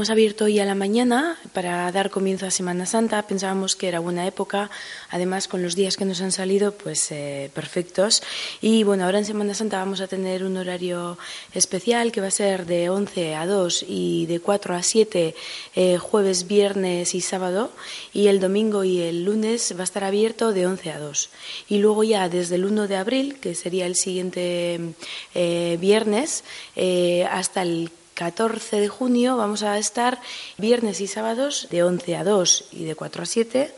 Hemos abierto hoy a la mañana para dar comienzo a Semana Santa. Pensábamos que era buena época, además con los días que nos han salido, pues eh, perfectos. Y bueno, ahora en Semana Santa vamos a tener un horario especial que va a ser de 11 a 2 y de 4 a 7 eh, jueves, viernes y sábado. Y el domingo y el lunes va a estar abierto de 11 a 2. Y luego ya desde el 1 de abril, que sería el siguiente eh, viernes, hasta el 14 de junio vamos a estar viernes y sábados de 11 a 2 y de 4 a 7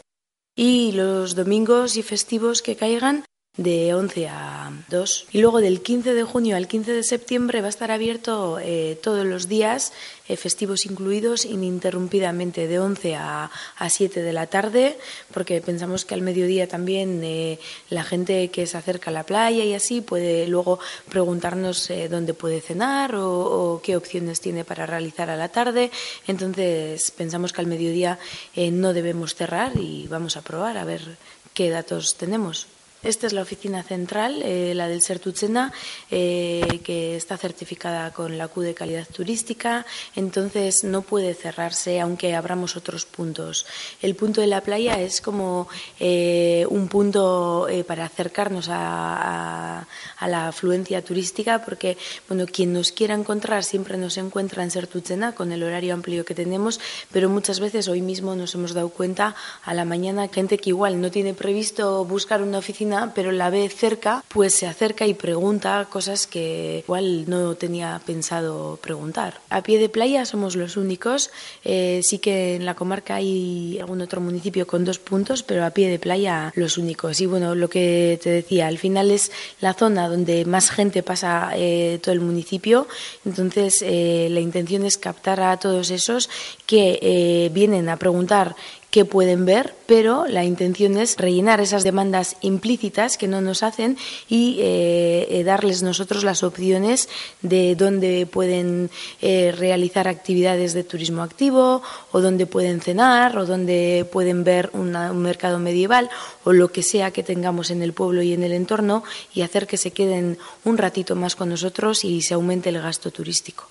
y los domingos y festivos que caigan de 11 a 2. Y luego del 15 de junio al 15 de septiembre va a estar abierto eh, todos los días, eh, festivos incluidos, ininterrumpidamente de 11 a, a 7 de la tarde, porque pensamos que al mediodía también eh, la gente que se acerca a la playa y así puede luego preguntarnos dónde puede cenar o, o qué opciones tiene para realizar a la tarde. Entonces pensamos que al mediodía no debemos cerrar y vamos a probar a ver qué datos tenemos. Esta es la oficina central, eh, la del Sertuchena, eh, que está certificada con la Q de calidad turística, entonces no puede cerrarse aunque abramos otros puntos. El punto de la playa es como eh, un punto para acercarnos a, la afluencia turística, porque bueno, quien nos quiera encontrar siempre nos encuentra en Sertuchena con el horario amplio que tenemos, pero muchas veces hoy mismo nos hemos dado cuenta a la mañana gente que igual no tiene previsto buscar una oficina pero la ve cerca, pues se acerca y pregunta cosas que igual no tenía pensado preguntar. A pie de playa somos los únicos, eh, sí que en la comarca hay algún otro municipio con dos puntos, pero a pie de playa los únicos. Y bueno, lo que te decía, al final es la zona donde más gente pasa eh, todo el municipio, entonces eh, la intención es captar a todos esos que vienen a preguntar que pueden ver, pero la intención es rellenar esas demandas implícitas que no nos hacen y eh, eh, darles nosotros las opciones de dónde pueden eh, realizar actividades de turismo activo o dónde pueden cenar o dónde pueden ver un mercado medieval o lo que sea que tengamos en el pueblo y en el entorno y hacer que se queden un ratito más con nosotros y se aumente el gasto turístico.